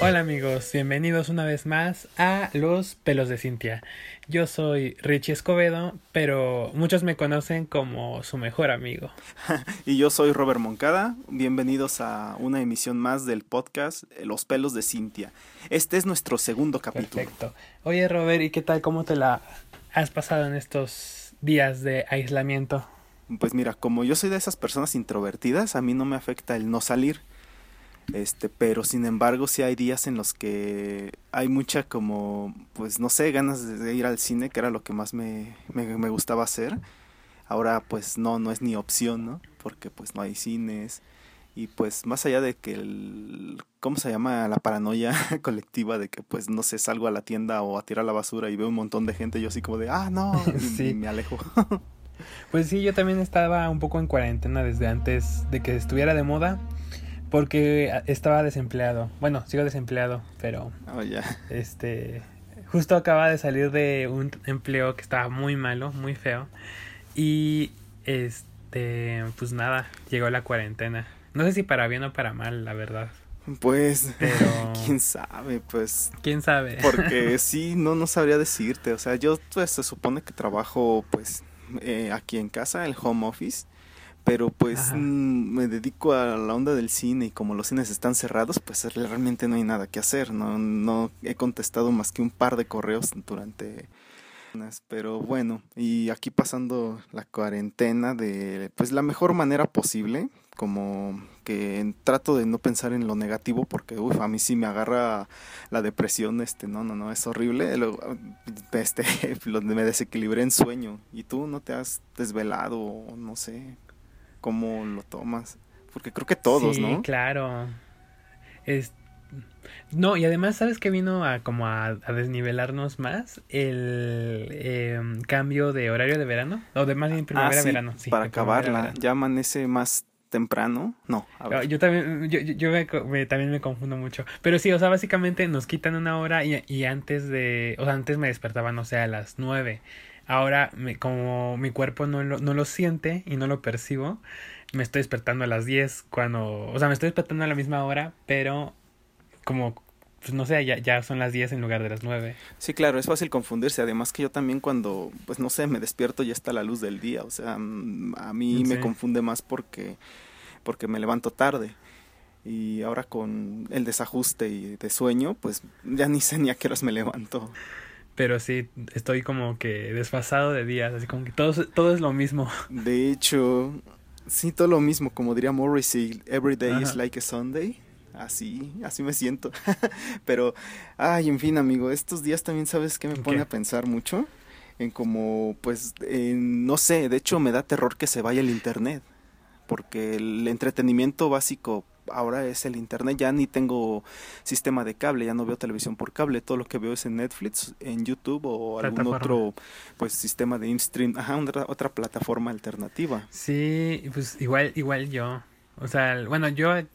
Hola amigos, bienvenidos una vez más a Los Pelos de Cintia. Yo soy Richie Escobedo, pero muchos me conocen como su mejor amigo. y yo soy Robert Moncada. Bienvenidos a una emisión más del podcast Los Pelos de Cintia. Este es nuestro segundo capítulo. Perfecto. Oye Robert, ¿y qué tal? ¿Cómo te la has pasado en estos días de aislamiento? Pues mira, como yo soy de esas personas introvertidas, a mí no me afecta el no salir. Este, pero sin embargo, sí hay días en los que hay mucha como, pues no sé, ganas de ir al cine, que era lo que más me, me, gustaba hacer. Ahora pues no, no es ni opción, ¿no? Porque pues no hay cines. Y pues más allá de que el, ¿cómo se llama? La paranoia colectiva de que pues no sé, salgo a la tienda o a tirar la basura y veo un montón de gente, yo así como de, ah, no, y me alejo. Pues sí, yo también estaba un poco en cuarentena desde antes de que estuviera de moda. Porque estaba desempleado. Bueno, sigo desempleado, pero. Oh, ya. Este. Justo acaba de salir de un empleo que estaba muy malo, muy feo. Y. Este. Pues nada, llegó la cuarentena. No sé si para bien o para mal, la verdad. Pues, pero... quién sabe, pues. ¿Quién sabe? Porque sí, no, no sabría decirte. O sea, yo pues se supone que trabajo pues eh, aquí en casa, el home office, pero pues mm, me dedico a la onda del cine y como los cines están cerrados, pues realmente no hay nada que hacer, no, no he contestado más que un par de correos durante pero bueno, y aquí pasando la cuarentena de pues la mejor manera posible, como que trato de no pensar en lo negativo porque uf, a mí sí me agarra la depresión, este, no, no, no, es horrible, este, me desequilibré en sueño y tú no te has desvelado, no sé, cómo lo tomas, porque creo que todos, sí, ¿no? claro. Es, no, y además, ¿sabes que vino a como a, desnivelarnos más? El em, cambio de horario de verano, o de más bien primavera ah. Sí, para acabarla, ya amanece más temprano. No, ah, Yo también, yo, yo me, también me confundo mucho. Pero sí, o sea, básicamente nos quitan una hora y, y antes de, o sea, antes me despertaba, no sé, a las nueve. Ahora, me, como mi cuerpo no lo, no lo siente y no lo percibo, me estoy despertando a las 10 cuando, o sea, me estoy despertando a la misma hora, pero como, pues no sé, ya, ya son las 10 en lugar de las 9. Sí, claro, es fácil confundirse. Además que yo también cuando, pues no sé, me despierto ya está la luz del día. O sea, mm, a mí me confunde más porque, porque me levanto tarde. Y ahora con el desajuste y de sueño, pues ya ni sé ni a qué horas me levanto. Pero sí, estoy como que desfasado de días, así como que todo, todo es lo mismo. De hecho, sí, todo lo mismo, como diría Morrissey, every day is like a Sunday así, así me siento. Pero, ay, en fin, amigo, estos días también sabes que me pone a pensar mucho en como, pues, no sé, de hecho me da terror que se vaya el internet, porque el entretenimiento básico ahora es el internet, ya ni tengo sistema de cable, ya no veo televisión por cable, todo lo que veo es en Netflix, en YouTube o algún otro pues sistema de stream, ajá, otra, otra plataforma alternativa. Sí, pues igual igual yo. O sea, bueno, yo, eh,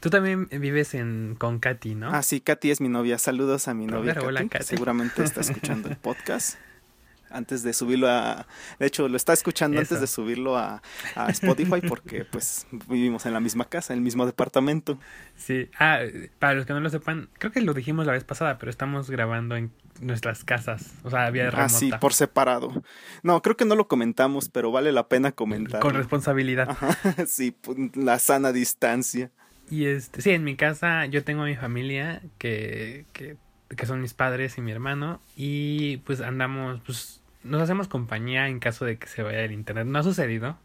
tú también vives en, con Katy, ¿no? Ah, sí, Katy es mi novia. Saludos a mi novia. Katy. Seguramente está escuchando el podcast. Antes de subirlo a... De hecho, lo está escuchando antes de subirlo a, a Spotify porque pues vivimos en la misma casa, en el mismo departamento. Sí. Ah, para los que no lo sepan, creo que lo dijimos la vez pasada, pero estamos grabando en nuestras casas, o sea, vía remota. Ah, sí, por separado. No, creo que no lo comentamos, pero vale la pena comentar. Con responsabilidad. sí, pues, la sana distancia. Y este, sí, en mi casa yo tengo a mi familia que, que, que son mis padres y mi hermano y pues andamos, pues nos hacemos compañía en caso de que se vaya el internet. No ha sucedido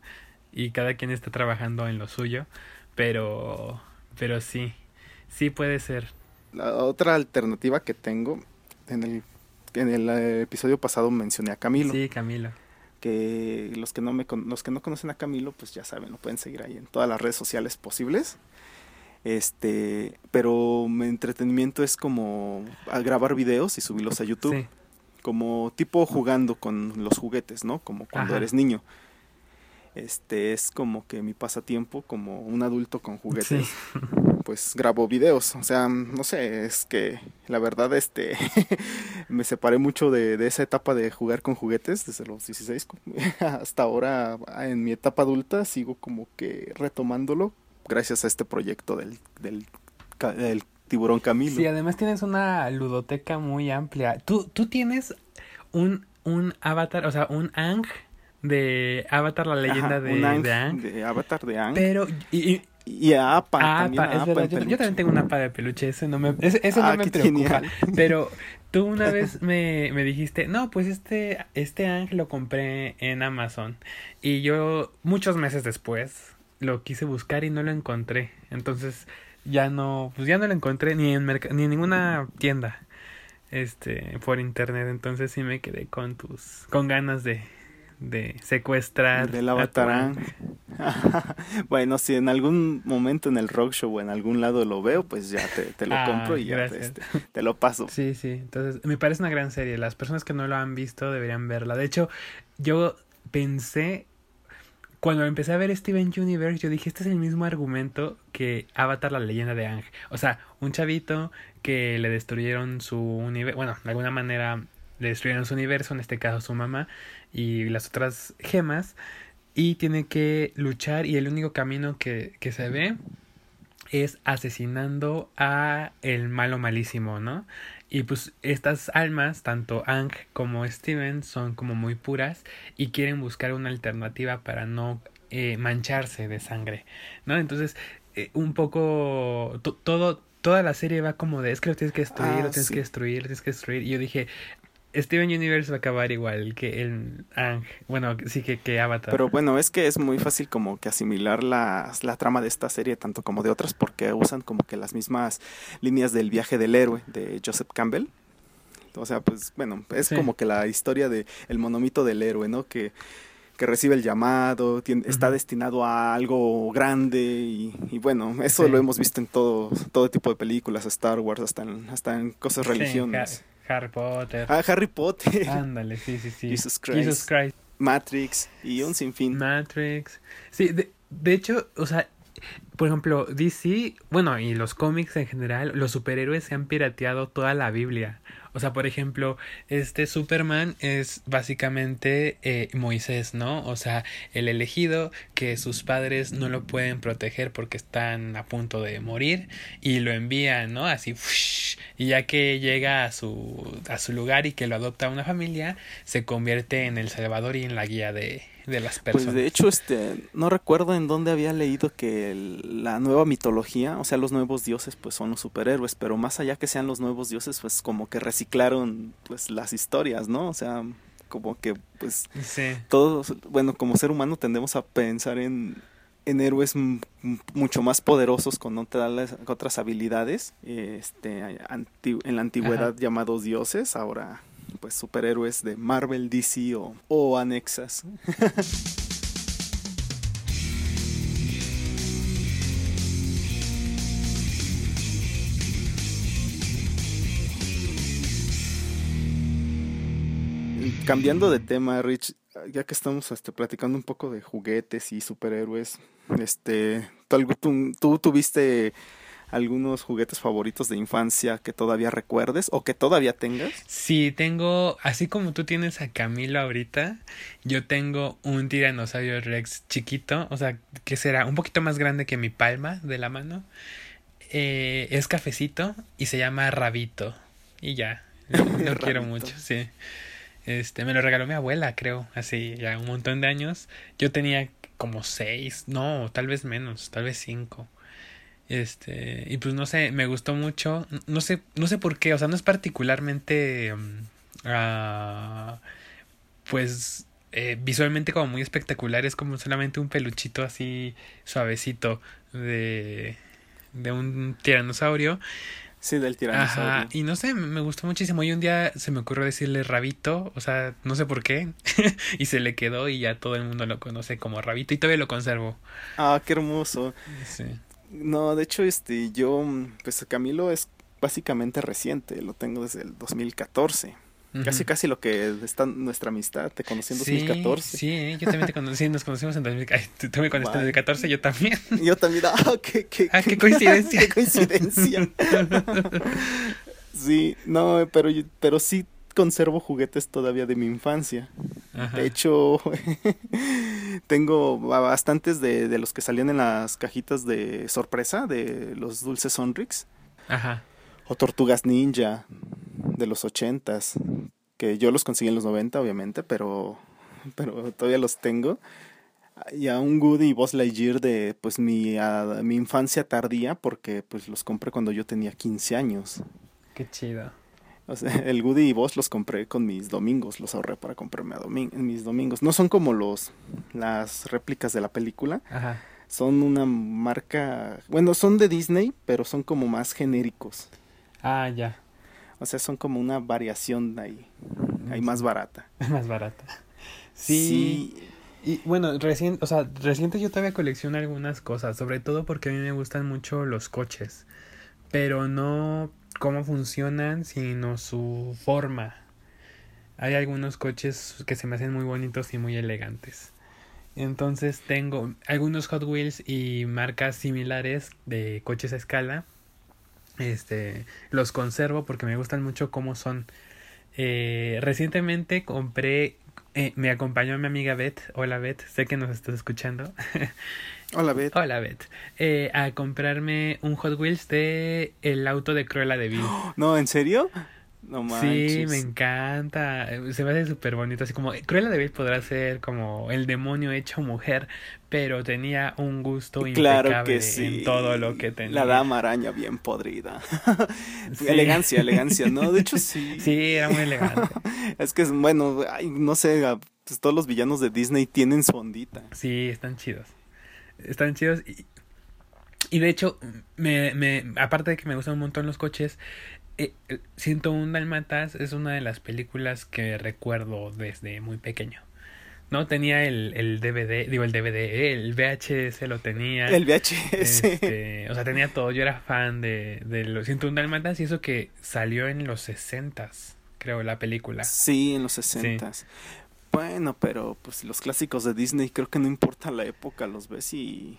y cada quien está trabajando en lo suyo, pero, pero sí, sí puede ser. La otra alternativa que tengo en el, en el eh, episodio pasado mencioné a Camilo. Sí, Camilo. Que los que no me los que no conocen a Camilo, pues ya saben, lo pueden seguir ahí en todas las redes sociales posibles. Este, pero mi entretenimiento es como grabar videos y subirlos a YouTube. Como tipo jugando con los juguetes, ¿no? Como cuando eres niño. Este es como que mi pasatiempo como un adulto con juguetes. pues grabo videos. O sea, no sé, es que la verdad este me separé mucho de, esa etapa de jugar con juguetes desde los 16 hasta ahora en mi etapa adulta sigo como que retomándolo gracias a este proyecto del, del, tiburón Camilo. Sí, además tienes una ludoteca muy amplia. Tú, tú tienes un, un avatar, o sea, un Ang de Avatar, la leyenda de, Ang, de, Avatar de Ang. Pero, y, y a APA. también es verdad. Yo, yo, también tengo una APA de peluche, eso no me, eso, ah, me preocupa. Pero tú una vez me, me dijiste, no, pues este, este ángel lo compré en Amazon. Y yo, muchos meses después, lo quise buscar y no lo encontré. Entonces, ya no, pues ya no lo encontré ni en, ni en ninguna tienda este por internet. Entonces sí me quedé con tus con ganas de de secuestrar del avatar bueno si en algún momento en el rock show o en algún lado lo veo pues ya te, te lo ah, compro y ya te, este, te, lo paso. Sí sí entonces me parece una gran serie. Las personas que no lo han visto deberían verla. De hecho yo pensé cuando empecé a ver Steven Universe, yo dije, este es el mismo argumento que Avatar, la leyenda de Ángel. O sea, un chavito que le destruyeron su universo, bueno, de alguna manera le destruyeron su universo, en este caso su mamá y las otras gemas, y tiene que luchar y el único camino que, que se ve es asesinando a el malo malísimo, ¿no? Y pues estas almas, tanto Ang como Steven, son como muy puras y quieren buscar una alternativa para no eh, mancharse de sangre, ¿no? Entonces, eh, un poco todo, toda la serie va como de, es que lo tienes que destruir, lo ah, tienes que destruir, lo tienes que destruir. Y yo dije, Steven Universe va a acabar igual que el Ang, bueno, sí que, que Avatar. Pero bueno, es que es muy fácil como que asimilar la, la trama de esta serie, tanto como de otras, porque usan como que las mismas líneas del viaje del héroe de Joseph Campbell. O sea, pues bueno, es como que la historia de el monomito del héroe, ¿no? Que, que recibe el llamado, está destinado a algo grande y, bueno, eso lo hemos visto en todo, todo tipo de películas, Star Wars, hasta en, hasta en cosas religiosas. Harry Potter. Ah, Harry Potter. Ándale, sí, sí, sí. Jesus Christ. Matrix y un sinfín. Matrix. Sí, de, de hecho, o sea, por ejemplo, DC, bueno, y los cómics en general, los superhéroes se han pirateado toda la Biblia. O sea, por ejemplo, este Superman es básicamente eh, Moisés, ¿no? O sea, el elegido que sus padres no lo pueden proteger porque están a punto de morir y lo envían, ¿no? Así, y ya que llega a su, a su lugar y que lo adopta una familia, se convierte en el Salvador y en la guía de, de las personas. Pues de hecho, este, no recuerdo en dónde había leído que la nueva mitología, o sea, los nuevos dioses, pues son los superhéroes, pero más allá que sean los nuevos dioses, pues como que reciclaron, pues las historias, ¿no? O sea, como que, pues, todos, bueno, como ser humano tendemos a pensar en, en héroes mucho más poderosos con otras, otras habilidades, este, en la antigüedad llamados dioses, ahora pues superhéroes de Marvel, DC o, o anexas. Cambiando de tema, Rich, ya que estamos este, platicando un poco de juguetes y superhéroes, este, tú, tú tuviste algunos juguetes favoritos de infancia que todavía recuerdes o que todavía tengas? Sí, tengo, así como tú tienes a Camilo ahorita, yo tengo un tiranosaurio rex chiquito, o sea, que será un poquito más grande que mi palma de la mano. Eh, es cafecito y se llama Rabito. Y ya, lo, quiero mucho, sí. Este, me lo regaló mi abuela, creo, así, ya un montón de años. Yo tenía como seis, no, tal vez menos, tal vez cinco. Este, y pues no sé, me gustó mucho. No sé, no sé por qué, o sea, no es particularmente. Ah, pues eh, visualmente como muy espectacular, es como solamente un peluchito así suavecito de, de un tiranosaurio. Sí, del tiranosaurio. Ajá, y no sé, me gustó muchísimo. Y un día se me ocurrió decirle Rabito, o sea, no sé por qué. y se le quedó y ya todo el mundo lo conoce como Rabito y todavía lo conservo. Ah, qué hermoso. Sí. No, de hecho, este, yo, pues Camilo es básicamente reciente, lo tengo desde el 2014. Casi, casi lo que está nuestra amistad, te conocí en 2014. Sí, yo también te conocí, nos conocimos en 2014. Tú me conociste en 2014, yo también. Yo también, ah, qué, qué, ah, qué coincidencia. qué coincidencia. sí, no, pero, pero sí conservo juguetes todavía de mi infancia. De hecho, tengo bastantes de, de, los que salían en las cajitas de sorpresa de los dulces Sonrix. Ajá. O Tortugas Ninja de los ochentas, que yo los conseguí en los 90, obviamente, pero, pero todavía los tengo. Y a un Woody y Buzz Lightyear de pues mi, mi infancia tardía, porque pues los compré cuando yo tenía 15 años. Qué chido. O sea, el Woody y Buzz los compré con mis domingos, los ahorré para comprarme a en mis domingos. No son como los las réplicas de la película. Ajá. Son una marca, bueno, son de Disney, pero son como más genéricos. Ah, ya. O sea, son como una variación ahí, ahí más barata. más barata. Sí. Y bueno, recién, o sea, reciente yo todavía colecciono algunas cosas, sobre todo porque a mí me gustan mucho los coches, pero no cómo funcionan, sino su forma. Hay algunos coches que se me hacen muy bonitos y muy elegantes. Entonces tengo algunos Hot Wheels y marcas similares de coches a escala este, los conservo porque me gustan mucho cómo son. Eh, recientemente compré, eh, me acompañó mi amiga Beth. Hola Beth, sé que nos estás escuchando. Hola Beth. Hola Beth. Eh, a comprarme un Hot Wheels de el auto de Cruella de Vil. No, ¿en serio? No manches. Sí, me encanta. Se me hace súper bonito. Así como Cruella de Vil podrá ser como el demonio hecho mujer, pero tenía un gusto claro impecable que en todo lo que tenía. La dama araña bien podrida. Elegancia, elegancia, ¿no? De hecho, sí. Sí, era muy elegante. es que, bueno, no sé, pues, todos los villanos de Disney tienen su ondita. Sí, están chidos. Están chidos y, y de hecho, me, me, aparte de que me gustan un montón los coches, eh, 101 Dalmatas es una de las películas que recuerdo desde muy pequeño. No tenía el, el DVD, digo el DVD, el VHS lo tenía. El VHS. Este, o sea, tenía todo. Yo era fan de, de los 101 Dalmatas y eso que salió en los 60 creo, la película. Sí, en los 60 Bueno, pero pues los clásicos de Disney creo que no importa la época, los ves y,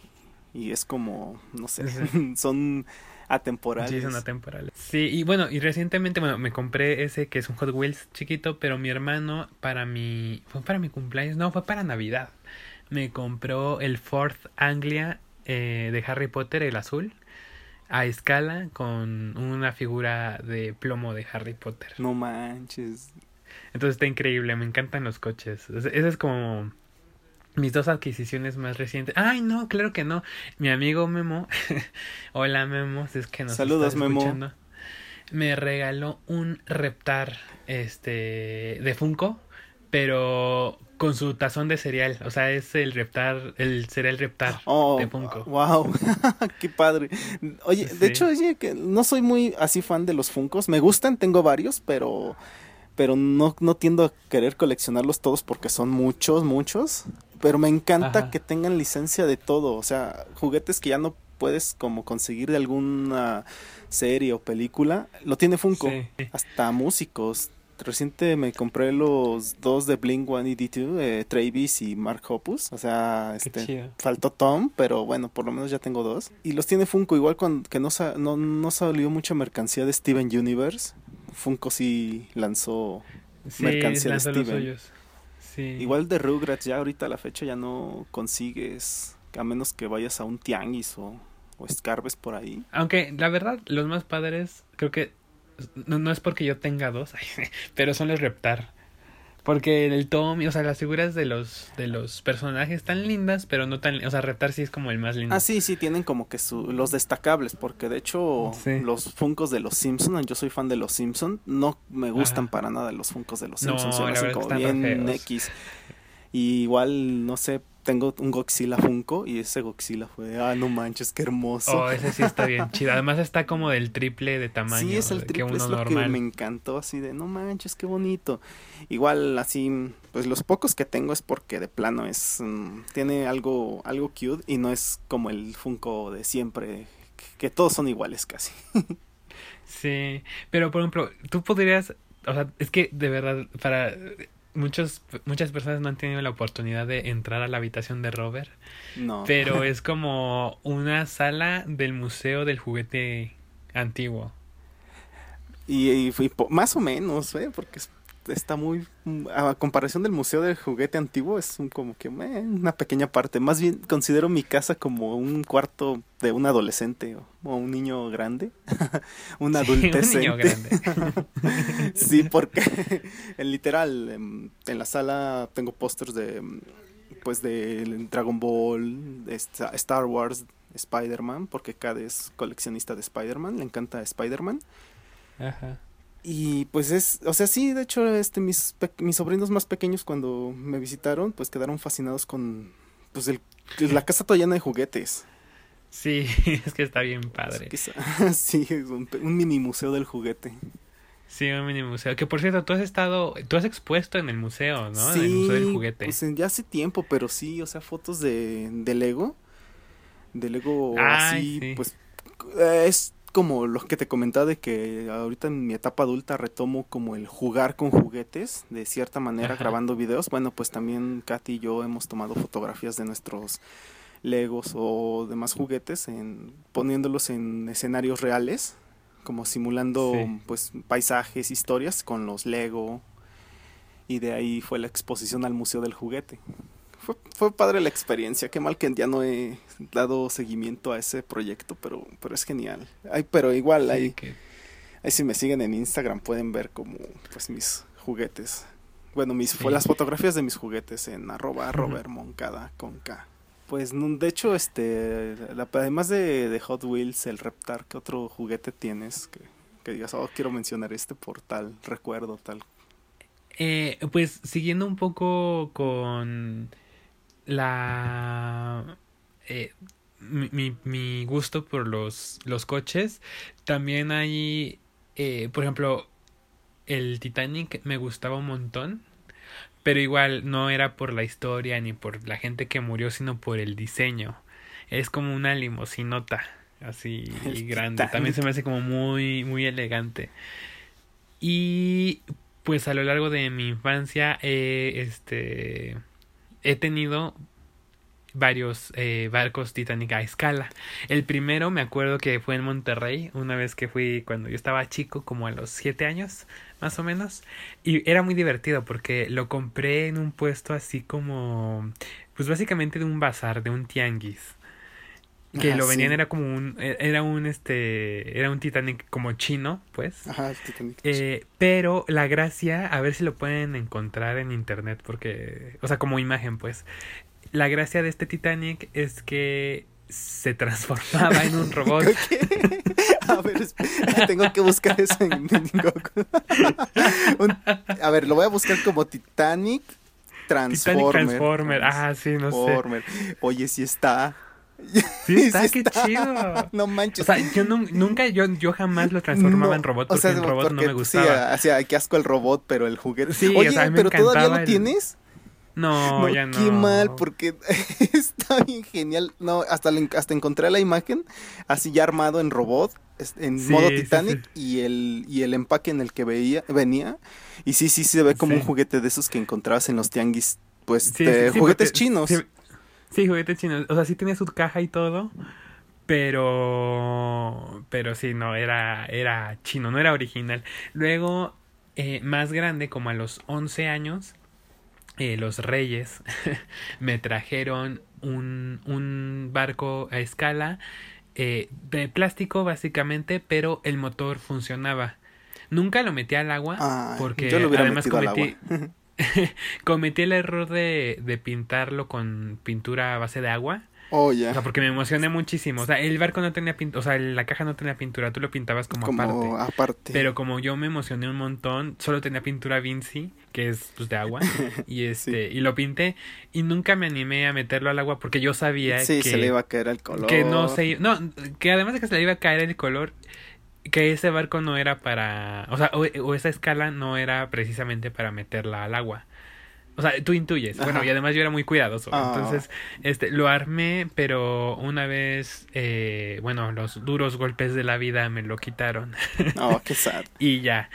y es como, no sé, son atemporales. Sí, son atemporales. Sí, y bueno, y recientemente, bueno, me compré ese que es un Hot Wheels chiquito, pero mi hermano para mi, fue para mi cumpleaños, no, fue para Navidad. Me compró el Fourth Anglia eh, de Harry Potter, el azul, a escala con una figura de plomo de Harry Potter. No manches. Entonces está increíble, me encantan los coches. Ese es como mis dos adquisiciones más recientes. Ay, no, claro que no. Mi amigo Memo, hola Memo, es que nos Saludos, Memo. Me regaló un Reptar este de Funko, pero con su tazón de cereal, o sea, es el Reptar, el cereal Reptar oh, de Funko. Wow, qué padre. Oye, de hecho, oye, que no soy muy así fan de los Funkos, me gustan, tengo varios, pero pero no, no tiendo a querer coleccionarlos todos porque son muchos, muchos. Pero me encanta que tengan licencia de todo. O sea, juguetes que ya no puedes como conseguir de alguna serie o película. Lo tiene Funko. Hasta músicos. Reciente me compré los dos de Blink 182, eh, Travis y Mark Hoppus. O sea, este, faltó Tom, pero bueno, por lo menos ya tengo dos. Y los tiene Funko, igual cuando, que no, no, no salió mucha mercancía de Steven Universe. Funko sí lanzó mercancía de Steven. Igual de Rugrats, ya ahorita a la fecha ya no consigues, a menos que vayas a un tianguis o, o escarbes por ahí. Aunque la verdad, los más padres, creo que no, no es porque yo tenga dos, pero son los Reptar. Porque el Tommy, o sea, las figuras de los de los personajes están lindas, pero no tan, o sea, Reptar sí es como el más lindo. Ah, sí, sí, tienen como que su, los destacables, porque de hecho los Funcos de los Simpsons, yo soy fan de los Simpsons, no me gustan para nada los Funcos de los Simpsons, no, se me hacen como bien X. Y igual, no sé, tengo un Godzilla Funko y ese Godzilla fue, ah, no manches, qué hermoso. Oh, ese sí está bien chido. Además está como del triple de tamaño. Sí, es el triple, que uno es lo que me encantó, así de, no manches, qué bonito. Igual, así, pues los pocos que tengo es porque de plano es, mm, tiene algo, algo cute y no es como el Funko de siempre, que todos son iguales casi. sí, pero por ejemplo, tú podrías, o sea, es que de verdad, para muchos, muchas personas no han tenido la oportunidad de entrar a la habitación de Robert. No. Pero es como una sala del museo del juguete antiguo. Y, más o menos, ¿eh? Porque está muy, a comparación del Museo del Juguete Antiguo, es un, como que eh, una pequeña parte. Más bien considero mi casa como un cuarto de un adolescente o, un niño grande, un adultecente. grande. sí, porque en literal, en, la sala tengo pósters de, pues de Dragon Ball, Star Wars, Spider-Man, porque cada es coleccionista de Spider-Man, le encanta Spider-Man. Ajá. Y pues es, o sea, sí, de hecho, este, mis, mis sobrinos más pequeños cuando me visitaron, pues quedaron fascinados con, pues, el, la casa toda llena de juguetes. Sí, es que está bien padre. sí, es un, mini museo del juguete. Sí, un mini museo. Que por cierto, tú has estado, tú has expuesto en el museo, ¿no? Sí, en el museo del juguete. Pues ya hace tiempo, pero sí, o sea, fotos de, de Lego. De Lego así, pues es como lo que te comentaba de que ahorita en mi etapa adulta retomo como el jugar con juguetes, de cierta manera grabando videos. Bueno, pues también Katy y yo hemos tomado fotografías de nuestros Legos o demás juguetes, en, poniéndolos en escenarios reales, como simulando pues paisajes, historias con los Lego. Y de ahí fue la exposición al Museo del Juguete fue, fue padre la experiencia. Qué mal que ya no he dado seguimiento a ese proyecto, pero, pero es genial. Ay, pero igual, ahí, si me siguen en Instagram pueden ver como pues mis juguetes. Bueno, mis fue las fotografías de mis juguetes en arroba Robert Moncada con K. Pues de hecho, este, además de, de, Hot Wheels, el Reptar, ¿qué otro juguete tienes que, que digas, oh, quiero mencionar este por tal recuerdo, tal? Eh, pues siguiendo un poco con la eh, mi, mi, gusto por los, los coches. También hay, eh, por ejemplo, el Titanic me gustaba un montón. Pero igual no era por la historia ni por la gente que murió, sino por el diseño. Es como una limosinota así grande. También se me hace como muy, muy elegante. Y pues a lo largo de mi infancia, este he tenido varios eh, barcos Titanic a escala. El primero me acuerdo que fue en Monterrey, una vez que fui cuando yo estaba chico, como a los siete años, más o menos. Y era muy divertido porque lo compré en un puesto así como, pues básicamente de un bazar, de un tianguis. Que lo venían era como un, e, era un este, era un Titanic como chino, pues. Ajá, Titanic. Eh, pero la gracia, a ver si lo pueden encontrar en internet, porque, o sea, como imagen, pues. La gracia de este Titanic es que se transformaba en un robot. a ver, tengo que buscar eso en, Google. a ver, lo voy a buscar como Titanic Transformer. Titanic Transformer, ah, sí, no sé. Oye, sí está. Sí está, qué chido. No manches. O sea, yo nunca, yo, yo jamás lo transformaba en robot porque el robot no me gustaba. Sí, qué asco el robot, pero el juguete. Sí, Oye, pero todavía lo tienes. No, ya no. Qué mal, porque está bien genial. No, hasta, hasta encontré la imagen así ya armado en robot, en modo Titanic, Y, el, y el empaque en el que veía, venía. Y sí, sí, se ve como un juguete de esos que encontrabas en los tianguis, pues, de juguetes chinos. Sí, juguetes chinos. O sea, sí tenía su caja y todo. Pero. Pero sí, no, era, era chino, no era original. Luego, eh, más grande, como a los 11 años, eh, los reyes me trajeron un, un barco a escala eh, de plástico, básicamente, pero el motor funcionaba. Nunca lo metí al agua porque además cometí, cometí el error de, de pintarlo con pintura a base de agua. Oh, ya. O sea, porque me emocioné muchísimo. O sea, el barco no tenía pintura, o sea, la caja no tenía pintura, tú lo pintabas como, como aparte. Pero como yo me emocioné un montón, solo tenía pintura Vinci, que es pues de agua, y este, y lo pinté, y nunca me animé a meterlo al agua porque yo sabía sí, que. se le iba a caer el color. Que no se no, que además de que se le iba a caer el color, que ese barco no era para, o sea, o, esa escala no era precisamente para meterla al agua. O sea, tú intuyes. Bueno, y además yo era muy cuidadoso. Ah. Entonces, este, lo armé, pero una vez, eh, bueno, los duros golpes de la vida me lo quitaron. Oh, qué sad. y ya.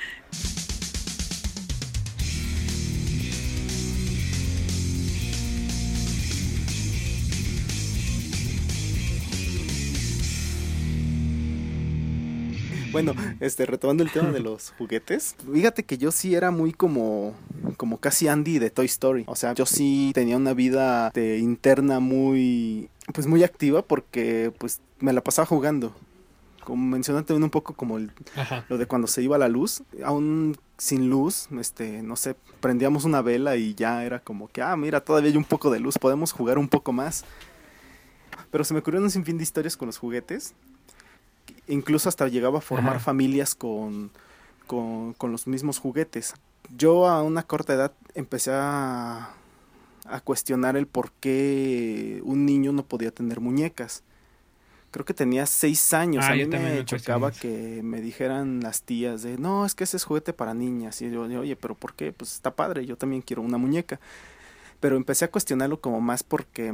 Bueno, este, retomando el tema de los juguetes, fíjate que yo sí era muy como, como casi Andy de Toy Story. O sea, yo sí tenía una vida de interna muy, pues muy activa porque pues me la pasaba jugando. Como mencionaste un poco como el, lo de cuando se iba la luz, aún sin luz, este, no sé, prendíamos una vela y ya era como que, ah, mira, todavía hay un poco de luz, podemos jugar un poco más. Pero se me ocurrió un sinfín de historias con los juguetes incluso hasta llegaba a formar familias con, con, los mismos juguetes. Yo a una corta edad empecé a, a cuestionar el por qué un niño no podía tener muñecas. Creo que tenía seis años. Ah, a mí me chocaba que me dijeran las tías de, no, es que ese es juguete para niñas. Y yo, oye, pero ¿por qué? Pues está padre, yo también quiero una muñeca. Pero empecé a cuestionarlo como más porque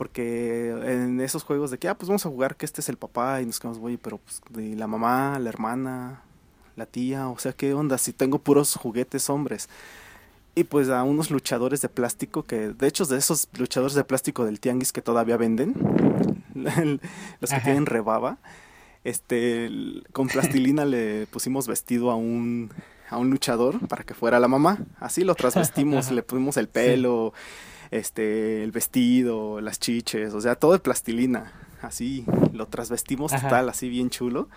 porque en esos juegos de que, ah, pues vamos a jugar que este es el papá y nos quedamos, oye, pero pues de la mamá, la hermana, la tía, o sea, ¿qué onda? Si tengo puros juguetes hombres. Y pues a unos luchadores de plástico que, de hecho, de esos luchadores de plástico del tianguis que todavía venden, los que tienen rebaba, este, con plastilina le pusimos vestido a un, a un luchador para que fuera la mamá. Así lo trasvestimos, le pusimos el pelo este, el vestido, las chiches, o sea, todo de plastilina. Así lo trasvestimos total, así bien chulo.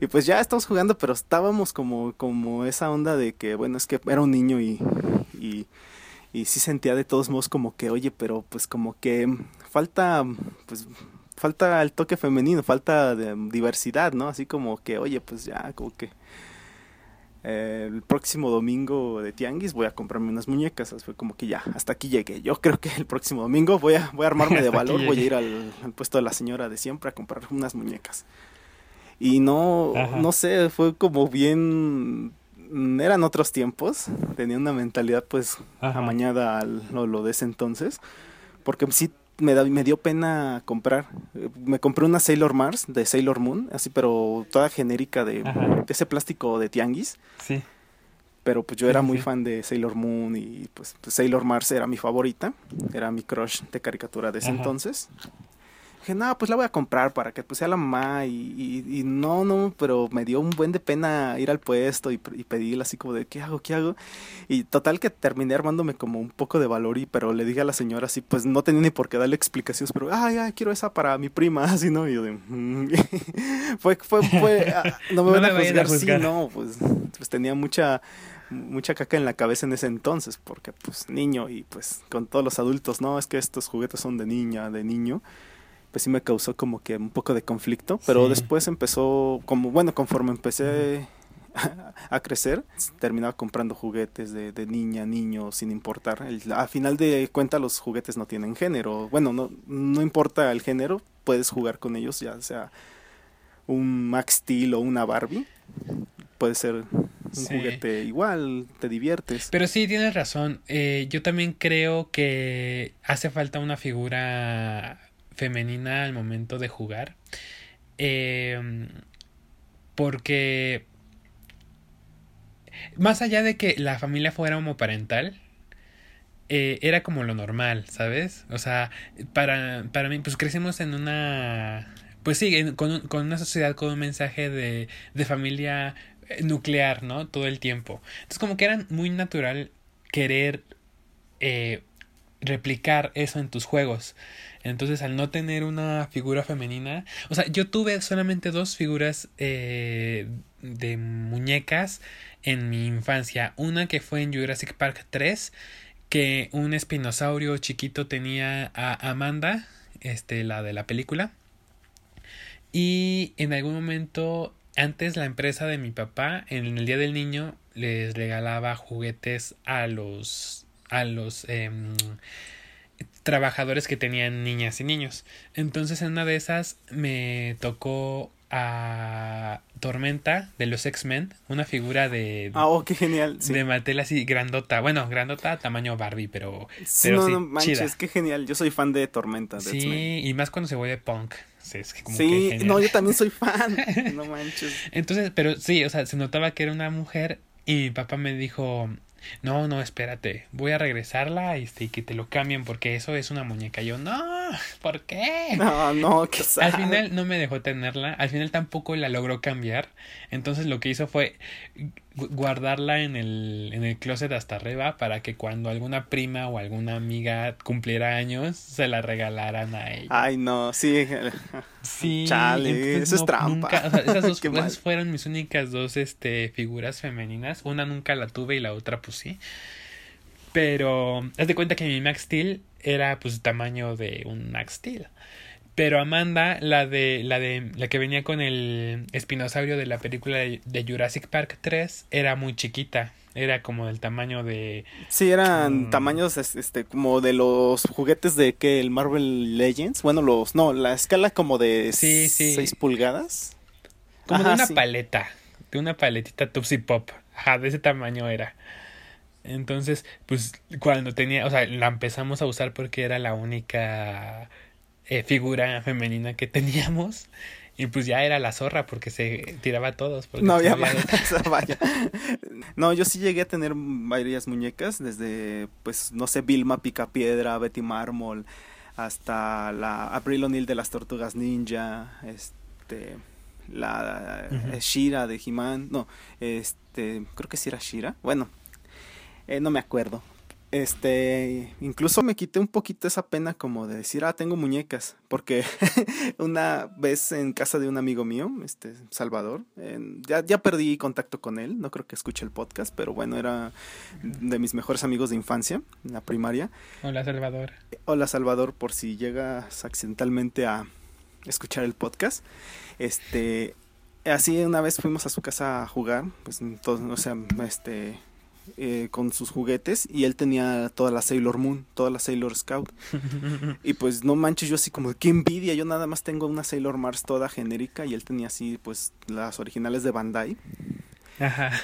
Y pues ya estamos jugando, pero estábamos como, como esa onda de que, bueno, es que era un niño y, y, y sí sentía de todos modos como que, oye, pero pues como que falta, pues falta el toque femenino, falta de diversidad, ¿no? Así como que, oye, pues ya, como que el próximo domingo de Tianguis voy a comprarme unas muñecas. Fue como que ya, hasta aquí llegué. Yo creo que el próximo domingo voy a, voy a armarme de valor, voy a ir al, puesto de la señora de siempre a comprar unas muñecas. Y no, no sé, fue como bien... Eran otros tiempos, tenía una mentalidad pues amañada a lo, lo de ese entonces, porque sí me, dio pena comprar. Me compré una Sailor Mars de Sailor Moon, así, pero toda genérica de, ese plástico de tianguis. Sí. Pero pues yo era muy fan de Sailor Moon y pues, pues, Sailor Mars era mi favorita. Era mi crush de caricatura de ese entonces dije, no, pues la voy a comprar para que pues sea la mamá y, y, no, no, pero me dio un buen de pena ir al puesto y, y pedirle así como de, ¿qué hago? ¿Qué hago? Y total que terminé armándome como un poco de valor y pero le dije a la señora así, pues no tenía ni por qué darle explicaciones, pero, ay, ay, quiero esa para mi prima, así, ¿no? Y yo de, mm". fue, fue, fue, ah, no me van a juzgar, sí, no, pues, pues tenía mucha mucha caca en la cabeza en ese entonces, porque pues niño y pues con todos los adultos, no, es que estos juguetes son de niña, de niño, pues sí me causó como que un poco de conflicto, pero después empezó, como bueno, conforme empecé a, crecer, terminaba comprando juguetes de, de niña, niño, sin importar. El, a final de cuentas los juguetes no tienen género. Bueno, no, no importa el género, puedes jugar con ellos, ya sea un Max Steel o una Barbie. Puede ser un juguete igual, te diviertes. Pero sí, tienes razón. Eh, yo también creo que hace falta una figura femenina al momento de jugar. Em, porque más allá de que la familia fuera homoparental, eh, era como lo normal, ¿sabes? O sea, para, para mí, pues crecimos en una... Pues sí, con, con, una sociedad con un mensaje de, de familia eh, nuclear, ¿no? Todo el tiempo. Entonces como que era muy natural querer eh, replicar eso en tus juegos. Entonces, al no tener una figura femenina, o sea, yo tuve solamente dos figuras eh, de muñecas en mi infancia. Una que fue en Jurassic Park 3, que un espinosaurio chiquito tenía a Amanda, este, la de la película. Y en algún momento, antes la empresa de mi papá, en el Día del Niño, les regalaba juguetes a los a los em, trabajadores que tenían niñas y niños. Entonces en una de esas me tocó a Tormenta de los X-Men, una figura de... Ah, oh, qué genial. De Mattel así grandota, bueno, grandota tamaño Barbie, pero... Sí, no, no manches, qué genial. Yo soy fan de Tormenta. De sí, y más cuando se vuelve punk. Sí, no, yo también soy fan. no manches. Entonces, pero sí, o sea, se notaba que era una mujer y mi papá me dijo, no, no, espérate, voy a regresarla este, y que te lo cambien porque eso es una muñeca. yo, no, ¿por qué? No, no, qué Al final no me dejó tenerla, al final tampoco la logró cambiar. Entonces lo que hizo fue guardarla en el, en el closet hasta arriba para que cuando alguna prima o alguna amiga cumpliera años se la regalaran a ella. Ay, no, sí. Sí, Chale, eso es trampa. esas dos esas fueron mis únicas dos este, figuras femeninas. Una nunca la tuve y la otra pues sí. Pero haz de cuenta que mi Max Steel era pues tamaño de un Max Steel. Pero Amanda, la de la de la que venía con el espinosaurio de la película de, Jurassic Park 3, era muy chiquita. Era como del tamaño de Sí, eran mm. tamaños este como de los juguetes de que el Marvel Legends, bueno, los no, la escala como de sí, 6 pulgadas. Como de una paleta, de una paletita Tupsi Pop. Ajá, de ese tamaño era. Entonces, pues cuando tenía, o sea, la empezamos a usar porque era la única eh, figura femenina que teníamos. Y pues ya era la zorra porque se tiraba a todos. no había vaya. No, yo sí llegué a tener varias muñecas, desde, pues, no sé, Vilma Picapiedra, Betty Mármol, hasta la April O'Neil de las Tortugas Ninja, este, la Shira de He-Man, no, este, creo que sí era Shira, bueno, eh, no me acuerdo, este, incluso me quité un poquito esa pena como de decir, ah, tengo muñecas, porque una vez en casa de un amigo mío, este, Salvador, ya, ya perdí contacto con él, no creo que escuche el podcast, pero bueno, era de mis mejores amigos de infancia, en la primaria. Hola Salvador. Hola Salvador, por si llegas accidentalmente a escuchar el podcast. Este, así una vez fuimos a su casa a jugar, pues todos, o sea, este eh, con sus juguetes y él tenía toda la Sailor Moon, toda la Sailor Scout. y pues no manches, yo así como, qué envidia, yo nada más tengo una Sailor Mars toda genérica y él tenía así pues las originales de Bandai.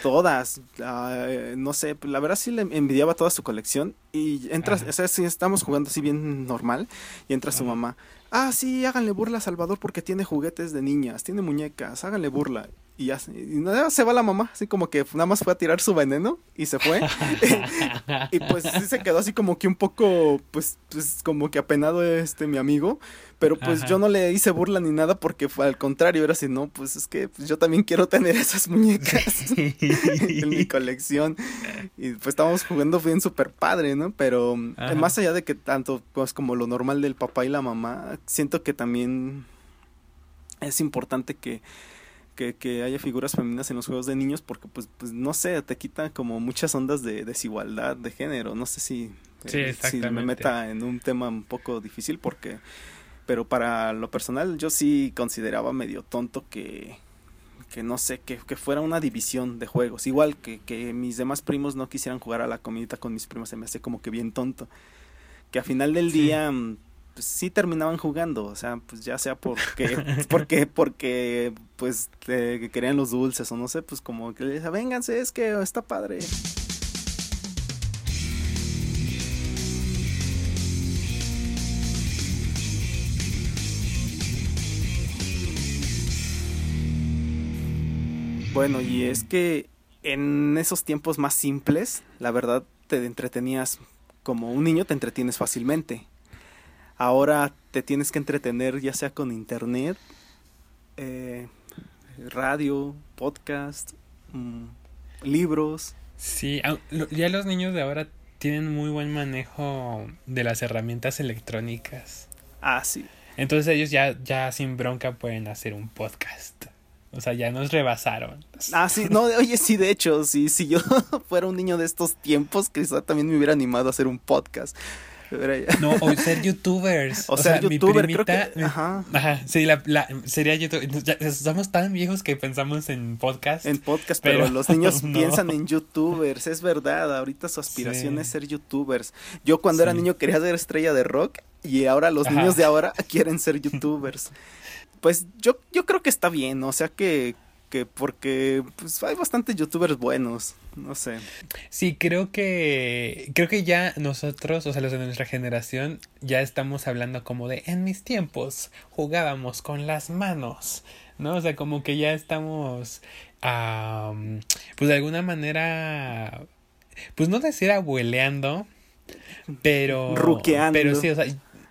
Todas, ah, no sé, la verdad sí le envidiaba toda su colección y entras, o sea, estamos jugando así bien normal y entra su mamá, ah, sí, háganle burla a Salvador porque tiene juguetes de niñas, tiene muñecas, háganle burla y ya y nada, se va la mamá, así como que nada más fue a tirar su veneno y se fue. y pues sí se quedó así como que un poco, pues, pues como que apenado este mi amigo, pero pues yo no le hice burla ni nada porque fue al contrario, era así, no, pues es que pues, yo también quiero tener esas muñecas en mi colección. Y pues estábamos jugando bien súper padre, ¿no? Pero más allá de que tanto pues como lo normal del papá y la mamá, siento que también es importante que que, haya figuras femeninas en los juegos de niños porque pues, pues no sé, te quita como muchas ondas de desigualdad de género. No sé si, eh, si me meta en un tema un poco difícil porque... Pero para lo personal yo sí consideraba medio tonto que, que no sé, que, que fuera una división de juegos. Igual que, que mis demás primos no quisieran jugar a la comidita con mis primos, se me hace como que bien tonto. Que a final del día mm, pues sí terminaban jugando, o sea, pues ya sea porque, porque, porque, pues que querían los dulces o no sé, pues como que les vénganse, es que está padre. Bueno, y es que en esos tiempos más simples, la verdad te entretenías como un niño te entretienes fácilmente Ahora te tienes que entretener ya sea con internet, eh, radio, podcast, mm, libros. Sí, ya los niños de ahora tienen muy buen manejo de las herramientas electrónicas. Ah, sí. Entonces ellos ya, ya sin bronca pueden hacer un podcast. O sea, ya nos rebasaron. Ah, sí, no, oye, sí, de hecho, sí, si yo fuera un niño de estos tiempos, quizá también me hubiera animado a hacer un podcast. No, o ser youtubers. O, sea, youtuber, creo que, ajá. Ajá, sí, la, la, sería youtuber. somos tan viejos que pensamos en podcast. En podcast, pero, los niños piensan en youtubers, es verdad. Ahorita su aspiración es ser youtubers. Yo cuando era niño quería ser estrella de rock y ahora los niños de ahora quieren ser youtubers. Pues yo, yo creo que está bien, o sea que, que porque pues hay bastantes youtubers buenos, no sé. Sí, creo que creo que ya nosotros, o sea, los de nuestra generación ya estamos hablando como de en mis tiempos jugábamos con las manos, ¿no? O sea, como que ya estamos pues de alguna manera pues no decir abueleando, pero... Ruqueando. Pero sí, o sea,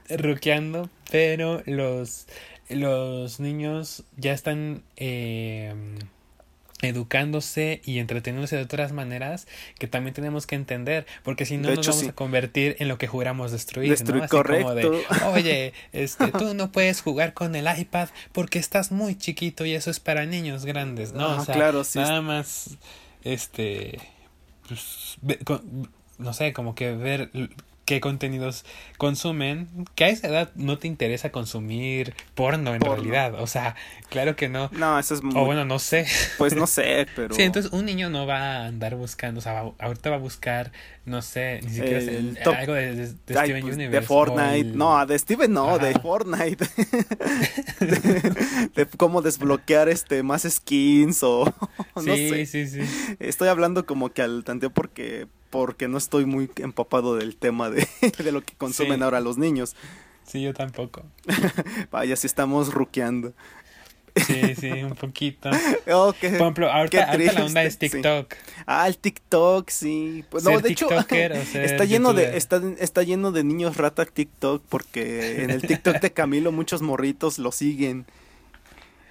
ruqueando, pero los, los niños ya están... Eh, educándose y entreteniéndose de otras maneras que también tenemos que entender, porque si no nos vamos a convertir en lo que juramos destruir, destruir ¿no? correcto. oye, este, tú no puedes jugar con el iPad porque estás muy chiquito y eso es para niños grandes, ¿no? o sea, claro, sí. nada más, este, pues, no sé, como que ver qué contenidos consumen, que a esa edad no te interesa consumir porno en realidad. O sea, claro que no. No, eso es muy... O bueno, no sé. Pues no sé, pero... Sí, entonces un niño no va a andar buscando, o sea, ahorita va a buscar, no sé, ni siquiera El top- algo de, de- de Ay, Steven pues, Universe. de Fortnite. el- No, de Steven no, de. Fortnite. de, de cómo desbloquear este más skins o no sí, sé. sí, sí. Estoy hablando como que al tanteo porque porque no estoy muy empapado del tema de, de lo que consumen Sí. ahora los niños. Sí, yo tampoco. Vaya, si estamos ruqueando. Sí, sí, un poquito. Oh, qué- Por ejemplo, ahorita, la onda es sí. TikTok. Ah, el TikTok, sí. Pues, no, de hecho, está lleno de está, está lleno de niños rata TikTok porque en el TikTok de Camilo muchos morritos lo siguen.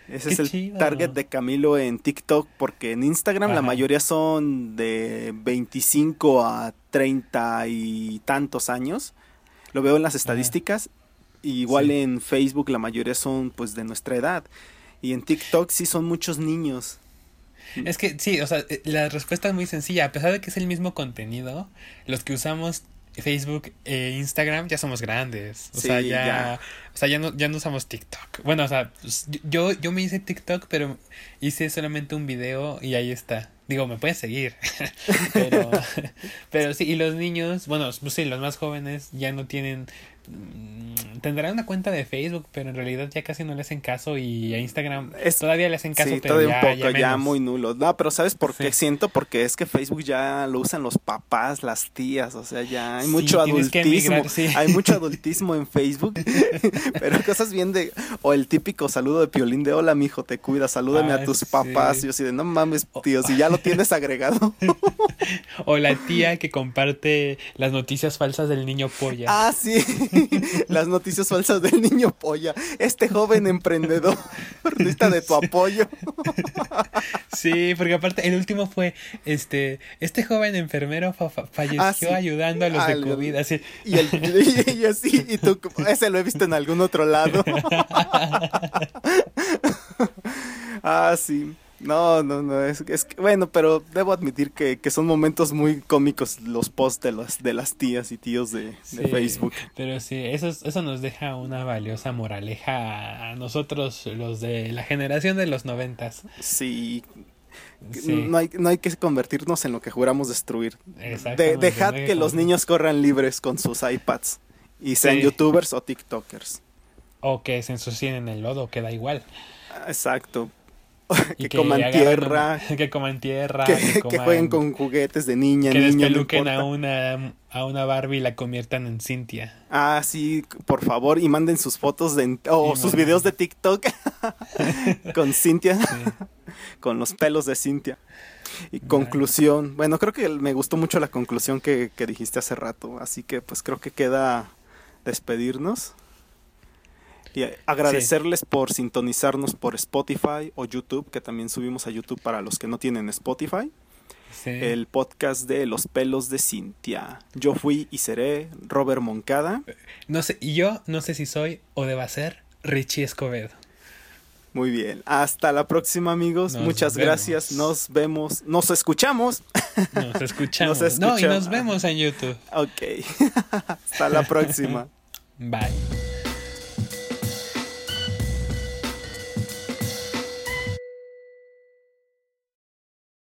Ese Qué es el chido. target de Camilo en TikTok porque en Instagram la mayoría son de 25 a 30 y tantos años. Lo veo en las estadísticas. Y igual Sí. en Facebook la mayoría son pues de nuestra edad. Y en TikTok sí son muchos niños. Es que sí, o sea, eh, la respuesta es muy sencilla. A pesar de que es el mismo contenido, los que usamos Facebook e Instagram ya somos grandes. O Sí, sea, ya, ya. O sea, ya no, ya no usamos TikTok. Bueno, o sea, pues, yo, yo me hice TikTok, pero hice solamente un video y ahí está. Digo, me puedes seguir. pero, pero sí, y los niños, bueno, pues sí, los más jóvenes ya no tienen. Tendrán una cuenta de Facebook, pero en realidad ya casi no le hacen caso y a Instagram Es- todavía le hacen caso, sí, pero todavía ya, un poco, ya, muy nulo. No, pero ¿sabes por qué Sí. siento? Porque es que Facebook ya lo usan los papás, las tías, o sea, ya hay Sí, mucho adultismo. emigrar. Hay mucho adultismo en Facebook, pero cosas bien de... O el típico saludo de Piolín de hola, mijo, te cuida, salúdame Ah, a tus sí. papás. Y yo así de, no mames, tío, si ya lo tienes agregado. O la tía que comparte las noticias falsas del niño polla. ah, sí, las noticias falsas del niño polla. Este joven emprendedor necesita de tu apoyo. Sí, porque aparte el último fue este este joven enfermero fa- fa- falleció Ah, sí. ayudando a los de COVID, así. Y, el, y, y así, y tú, ese lo he visto en algún otro lado. ah, sí. No, no, no, es, es que, bueno, pero debo admitir que, que son momentos muy cómicos los posts de las, de las tías y tíos de, Facebook. Pero sí, eso, es- eso nos deja una valiosa moraleja a nosotros, los de la generación de los noventas. Sí, Sí, no, hay, no hay que convertirnos en lo que juramos destruir. De, dejad que los niños corran libres con sus iPads y sean Sí. youtubers o tiktokers. O que se ensucien en el lodo, que da igual. Exacto. Que, coman tierra, una- que coman tierra. que, que, que coman- jueguen con juguetes de niña, Que niño, no a una, a una Barbie y la conviertan en Cintia. Ah, sí, por favor, y manden sus fotos de, o sus videos de TikTok con Cintia, Sí. con los pelos de Cintia. Y conclusión, bueno, creo que me gustó mucho la conclusión que, que dijiste hace rato, así que pues creo que queda despedirnos. Y agradecerles por sintonizarnos por Spotify o YouTube, que también subimos a YouTube para los que no tienen Spotify. Sí. el podcast de Los pelos de Cintia. Yo fui y seré Robert Moncada. No sé, y yo no sé si soy o deba ser Richie Escobedo. Muy bien. Hasta la próxima, amigos. Nos Muchas vemos. gracias. Nos vemos. Nos escuchamos. Nos escuchamos. Nos No, y escuchamos. nos vemos en YouTube. Ok. Hasta la próxima. Bye.